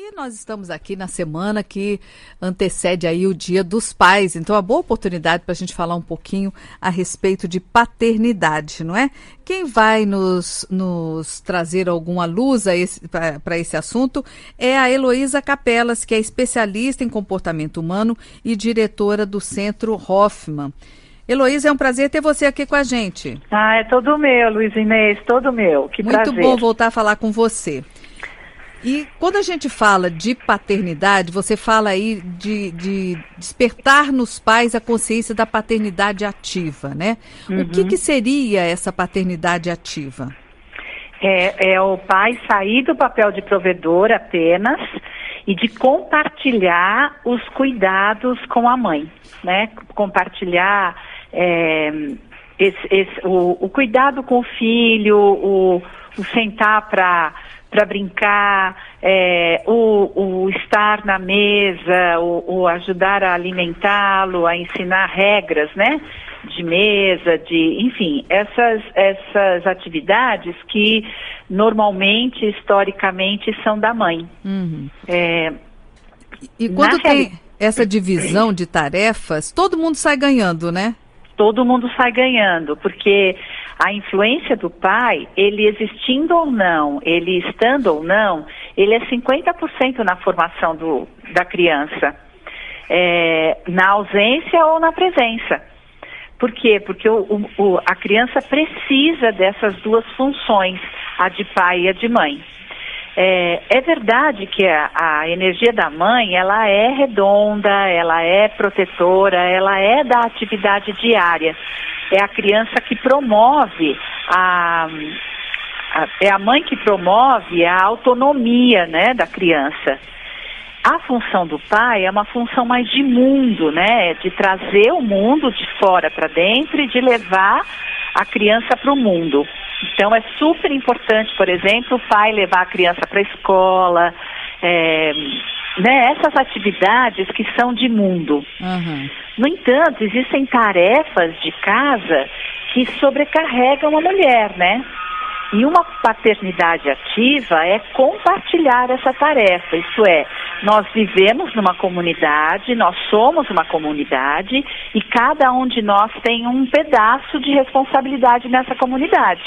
E nós estamos aqui na semana que antecede aí o Dia dos Pais, então é uma boa oportunidade para a gente falar um pouquinho a respeito de paternidade, não é? Quem vai nos, nos trazer alguma luz para esse assunto é a Heloísa Capelas, que é especialista em comportamento humano e diretora do Centro Hoffman. Heloísa, é um prazer ter você aqui com a gente. Ah, é todo meu, Luiz Inês, todo meu. Que Muito prazer. bom voltar a falar com você. E quando a gente fala de paternidade, você fala aí de, de despertar nos pais a consciência da paternidade ativa, né? Uhum. O que, uhum. que seria essa paternidade ativa? É, é o pai sair do papel de provedor apenas e de compartilhar os cuidados com a mãe, né? Compartilhar é, esse, esse, o, o, cuidado com o filho, o, o sentar para para brincar, é, o, o, estar na mesa, o, o ajudar a alimentá-lo, a ensinar regras, né? De mesa, de, enfim, essas, essas atividades que normalmente, historicamente, são da mãe. Uhum. É, e quando tem essa divisão de tarefas, todo mundo sai ganhando, né? Todo mundo sai ganhando, porque a influência do pai, ele existindo ou não, ele estando ou não, ele é 50% na formação do, da criança, é, na ausência ou na presença. Por quê? Porque o, o, a criança precisa dessas duas funções, a de pai e a de mãe. É, é, verdade que a, a, energia da mãe, ela é redonda, ela é protetora, ela é da atividade diária é a criança que promove a, a, é a mãe que promove a autonomia, né, da criança. A função do pai é uma função mais de mundo, né, de trazer o mundo de fora para dentro e de levar a criança para o mundo. Então é super importante, por exemplo, o pai levar a criança para a escola, é, né, essas atividades que são de mundo. Uhum. No entanto, existem tarefas de casa que sobrecarregam a mulher, né? E uma paternidade ativa é compartilhar essa tarefa, isto é, nós vivemos numa comunidade, nós somos uma comunidade e cada um de nós tem um pedaço de responsabilidade nessa comunidade.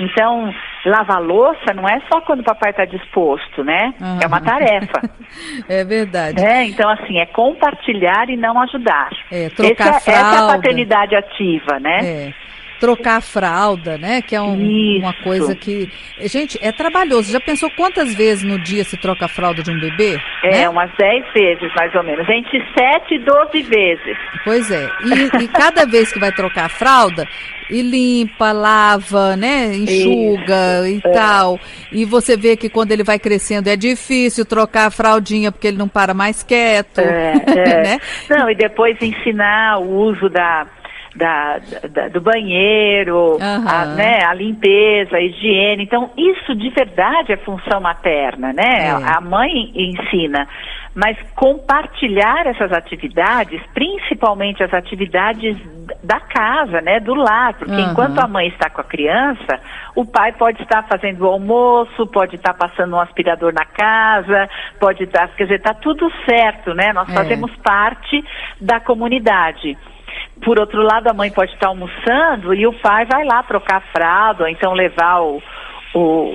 Então, lavar louça não é só quando o papai está disposto, né? Uhum. É uma tarefa. é verdade. É, então, assim, é compartilhar e não ajudar. É, trocar essa, fralda. essa é a paternidade ativa, né? É trocar a fralda, né? Que é um, uma coisa que. Gente, é trabalhoso. Já pensou quantas vezes no dia se troca a fralda de um bebê? É, né? umas 10 vezes, mais ou menos. Entre 7 e 12 vezes. Pois é. E, e cada vez que vai trocar a fralda, e limpa, lava, né? Enxuga Isso. e é. tal. E você vê que quando ele vai crescendo é difícil trocar a fraldinha porque ele não para mais quieto. É, é. né? Não, e depois ensinar o uso da da, da, do banheiro, uhum. a, né, a limpeza, a higiene. Então, isso de verdade é função materna, né? É. A mãe ensina. Mas compartilhar essas atividades, principalmente as atividades da casa, né, do lar, porque uhum. enquanto a mãe está com a criança, o pai pode estar fazendo o almoço, pode estar passando um aspirador na casa, pode estar, quer dizer, está tudo certo, né? Nós é. fazemos parte da comunidade. Por outro lado, a mãe pode estar almoçando e o pai vai lá trocar a fralda, ou então levar o, o,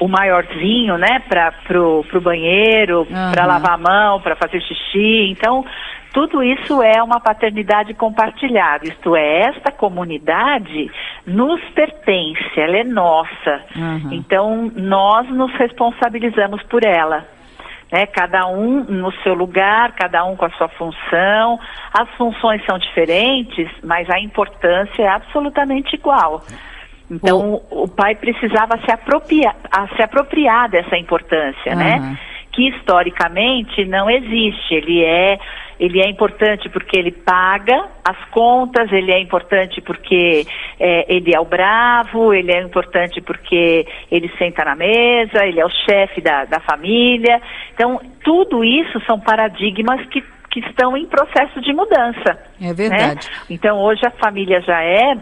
o maiorzinho, né, para pro, pro banheiro, uhum. para lavar a mão, para fazer xixi. Então, tudo isso é uma paternidade compartilhada. Isto é, esta comunidade nos pertence, ela é nossa. Uhum. Então, nós nos responsabilizamos por ela né? Cada um no seu lugar, cada um com a sua função. As funções são diferentes, mas a importância é absolutamente igual. Então, o, o pai precisava se apropriar, se apropriar dessa importância, uhum. né? Que historicamente não existe. Ele é ele é importante porque ele paga as contas, ele é importante porque é, ele é o bravo, ele é importante porque ele senta na mesa, ele é o chefe da, da família. Então, tudo isso são paradigmas que que estão em processo de mudança. É verdade. Né? Então hoje a família já é,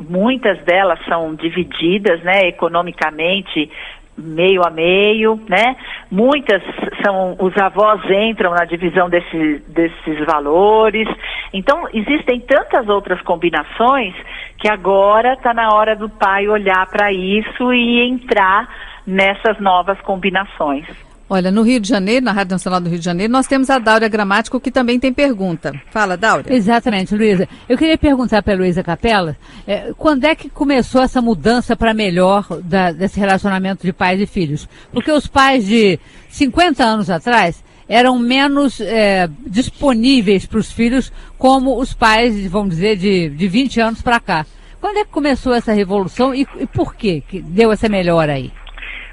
muitas delas são divididas, né, economicamente meio a meio, né? Muitas são, os avós entram na divisão desse, desses valores. Então, existem tantas outras combinações que agora está na hora do pai olhar para isso e entrar nessas novas combinações. Olha, no Rio de Janeiro, na Rádio Nacional do Rio de Janeiro, nós temos a Dáurea Gramático, que também tem pergunta. Fala, Dáurea. Exatamente, Luísa. Eu queria perguntar para a Luísa Capela, é, quando é que começou essa mudança para melhor da, desse relacionamento de pais e filhos? Porque os pais de 50 anos atrás eram menos é, disponíveis para os filhos como os pais, vamos dizer, de, de 20 anos para cá. Quando é que começou essa revolução e, e por quê que deu essa melhora aí?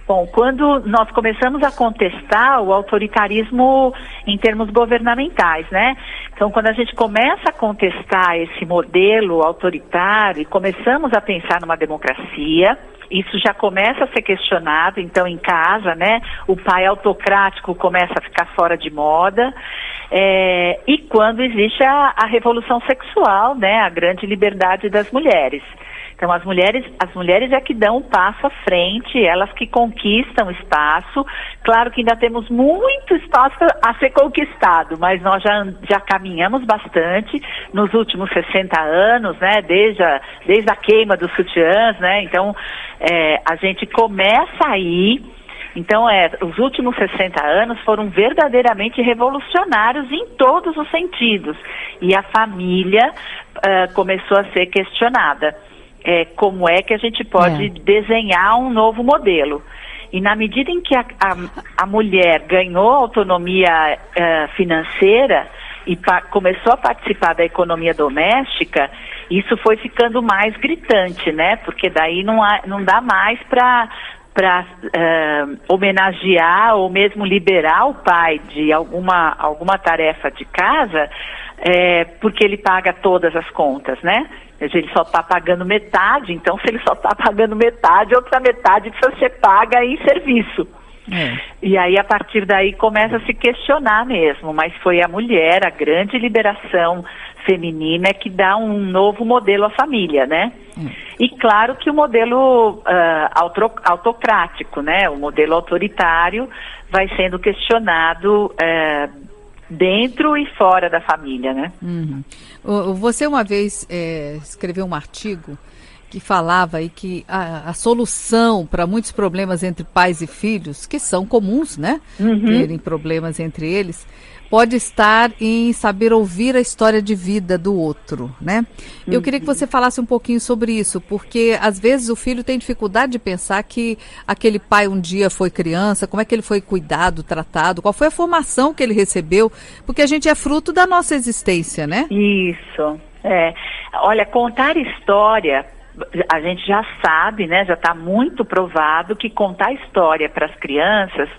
Bom, quando nós começamos a contestar o autoritarismo em termos governamentais, né? Então, quando a gente começa a contestar esse modelo autoritário e começamos a pensar numa democracia, isso já começa a ser questionado, então em casa, né, o pai autocrático começa a ficar fora de moda, é, e quando existe a, a revolução sexual, né, a grande liberdade das mulheres. Então as mulheres, as mulheres é que dão um passo à frente, elas que conquistam espaço. Claro que ainda temos muito espaço a ser conquistado, mas nós já, já caminhamos bastante nos últimos 60 anos, né? Desde a, desde a queima dos sutiãs, né? Então é, a gente começa aí. Então, é, os últimos 60 anos foram verdadeiramente revolucionários em todos os sentidos. E a família uh, começou a ser questionada é, como é que a gente pode é. desenhar um novo modelo. E na medida em que a, a, a mulher ganhou autonomia uh, financeira e começou a participar da economia doméstica, isso foi ficando mais gritante, né? Porque daí não, há, não dá mais para para uh, é, homenagear ou mesmo liberar o pai de alguma, alguma tarefa de casa, é, porque ele paga todas as contas, né? Ele só está pagando metade, então se ele só está pagando metade, outra metade precisa ser paga em serviço. É. E aí, a partir daí, começa a se questionar mesmo, mas foi a mulher, a grande liberação feminina, que dá um novo modelo à família, né? É. E claro que o modelo uh, autocrático, né? O modelo autoritário vai sendo questionado uh, dentro e fora da família, né? Uhum. Você uma vez é, escreveu um artigo que falava aí que a, a solução para muitos problemas entre pais e filhos, que são comuns, né? Uhum. Terem problemas entre eles, pode estar em saber ouvir a história de vida do outro, né? Eu queria que você falasse um pouquinho sobre isso, porque às vezes o filho tem dificuldade de pensar que aquele pai um dia foi criança, como é que ele foi cuidado, tratado, qual foi a formação que ele recebeu, porque a gente é fruto da nossa existência, né? Isso. É. Olha, contar história a gente já sabe, né, já está muito provado que contar história para as crianças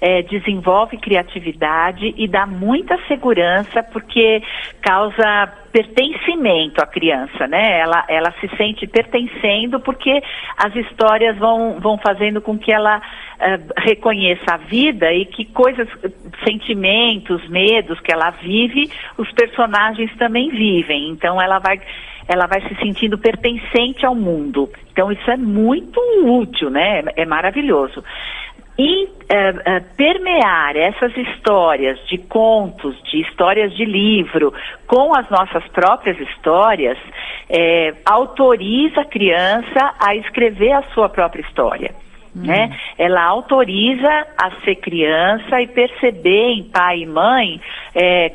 é, desenvolve criatividade e dá muita segurança porque causa pertencimento à criança, né? Ela, ela se sente pertencendo porque as histórias vão, vão fazendo com que ela uh, reconheça a vida e que coisas, sentimentos, medos que ela vive, os personagens também vivem. Então ela vai ela vai se sentindo pertencente ao mundo. Então isso é muito útil, né? É, é maravilhoso. E é, é, permear essas histórias de contos, de histórias de livro, com as nossas próprias histórias, é, autoriza a criança a escrever a sua própria história. Uhum. Né? Ela autoriza a ser criança e perceber em pai e mãe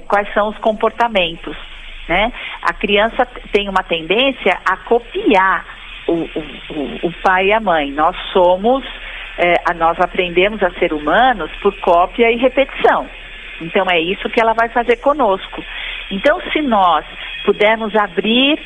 quais são os comportamentos né? A criança tem uma tendência a copiar o, o, o pai e a mãe. Nós somos, é, nós aprendemos a ser humanos por cópia e repetição. Então é isso que ela vai fazer conosco. Então, se nós pudermos abrir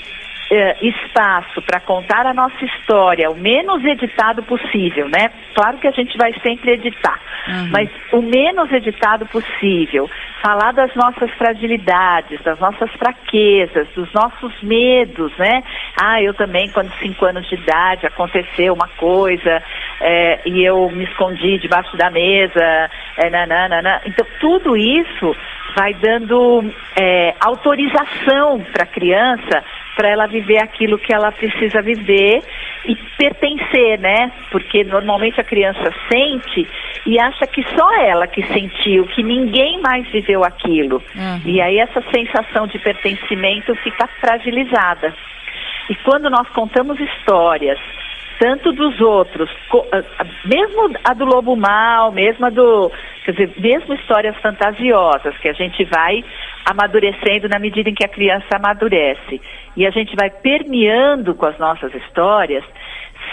eh, espaço para contar a nossa história o menos editado possível, né? Claro que a gente vai sempre editar, uhum. mas o menos editado possível, falar das nossas fragilidades, das nossas fraquezas, dos nossos medos, né? Ah, eu também, quando cinco anos de idade, aconteceu uma coisa é, e eu me escondi debaixo da mesa, é, nananana. Então, tudo isso vai dando é, autorização para a criança para ela viver aquilo que ela precisa viver e pertencer, né? Porque normalmente a criança sente e acha que só ela que sentiu, que ninguém mais viveu aquilo. Uhum. E aí essa sensação de pertencimento fica fragilizada. E quando nós contamos histórias tanto dos outros, mesmo a do lobo mal, mesmo a do, quer dizer, mesmo histórias fantasiosas que a gente vai amadurecendo na medida em que a criança amadurece. E a gente vai permeando com as nossas histórias,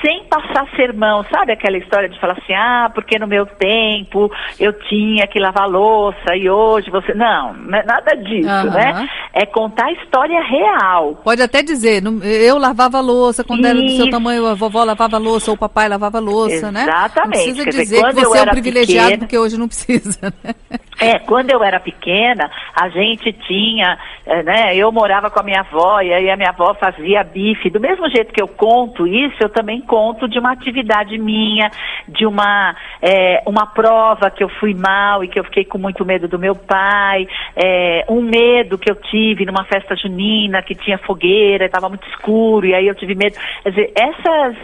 sem passar sermão, sabe aquela história de falar assim, ah, porque no meu tempo eu tinha que lavar louça e hoje você. Não, não é nada disso, uhum. né? É contar a história real. Pode até dizer, eu lavava louça quando Isso. era do seu tamanho, a vovó lavava louça ou o papai lavava louça, Exatamente. né? Exatamente. Não precisa dizer dizer que você é um privilegiado pequena, porque hoje não precisa, né? É, quando eu era pequena, a gente tinha, eh, né, eu morava com a minha avó e aí a minha avó fazia bife. Do mesmo jeito que eu conto isso, eu também conto de uma atividade minha, de uma, é, uma prova que eu fui mal e que eu fiquei com muito medo do meu pai, é, um medo que eu tive numa festa junina que tinha fogueira, estava muito escuro e aí eu tive medo. Quer dizer, essas,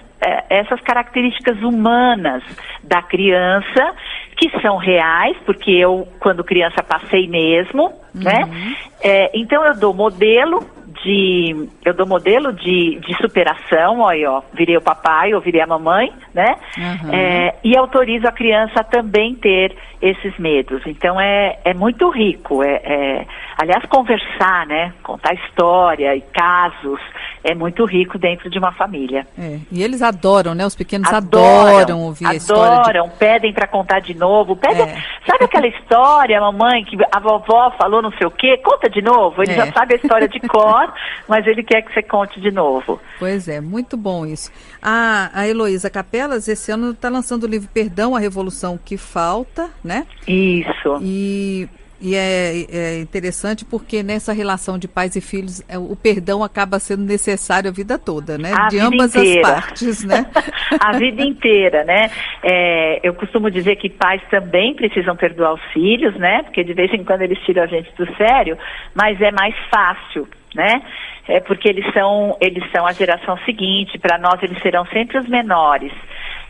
essas características humanas da criança que são reais, porque eu, quando criança, passei mesmo, né? uhum. É, então eu dou modelo de eu dou modelo de, de superação, olha, ó, virei o papai ou virei a mamãe, né? Uhum. É, e autorizo a criança a também ter esses medos. Então é, é muito rico. É, é, aliás, conversar, né? Contar história e casos é muito rico dentro de uma família. É, e eles adoram, né? Os pequenos adoram, adoram ouvir adoram, a história. Adoram, de... pedem para contar de novo. Pedem, é. Sabe aquela história, mamãe, que a vovó falou não sei o quê? Conta de novo. Ele já é. sabe a história de cor, mas ele quer que você conte de novo. Pois é, muito bom isso. A, a Heloísa Capelas, esse ano, está lançando o livro Perdão, a Revolução que Falta, né? Isso. E e é, é, interessante porque nessa relação de pais e filhos, é, o perdão acaba sendo necessário a vida toda, né? A de ambas inteira. as partes, né? a vida inteira, né? É, eu costumo dizer que pais também precisam perdoar os filhos, né? Porque de vez em quando eles tiram a gente do sério, mas é mais fácil, né? É porque eles são, eles são a geração seguinte, para nós eles serão sempre os menores.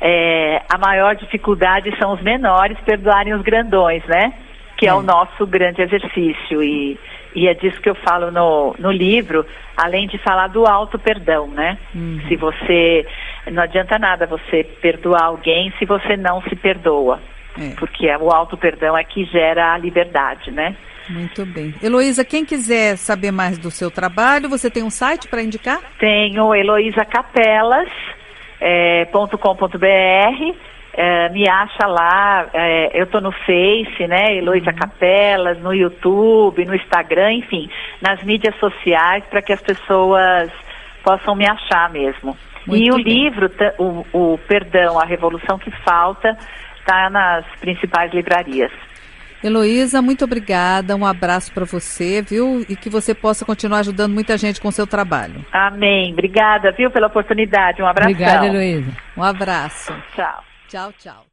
É, a maior dificuldade são os menores perdoarem os grandões, né? Que é. é o nosso grande exercício. E, e é disso que eu falo no, no livro, além de falar do auto perdão, né? Uhum. Se você. Não adianta nada você perdoar alguém se você não se perdoa. É. Porque o auto perdão é que gera a liberdade, né? Muito bem. Heloísa, quem quiser saber mais do seu trabalho, você tem um site para indicar? Tenho heloisacapelas.com.br. É, é, me acha lá, é, eu estou no Face, né, Heloísa uhum. Capelas, no YouTube, no Instagram, enfim, nas mídias sociais para que as pessoas possam me achar mesmo. Muito e o bem. livro, o, o Perdão, a Revolução que Falta, está nas principais livrarias. Heloísa, muito obrigada, um abraço para você, viu? E que você possa continuar ajudando muita gente com o seu trabalho. Amém. Obrigada, viu, pela oportunidade. Um abraço. Obrigada, Heloísa. Um abraço. Tchau. Tchau, tchau.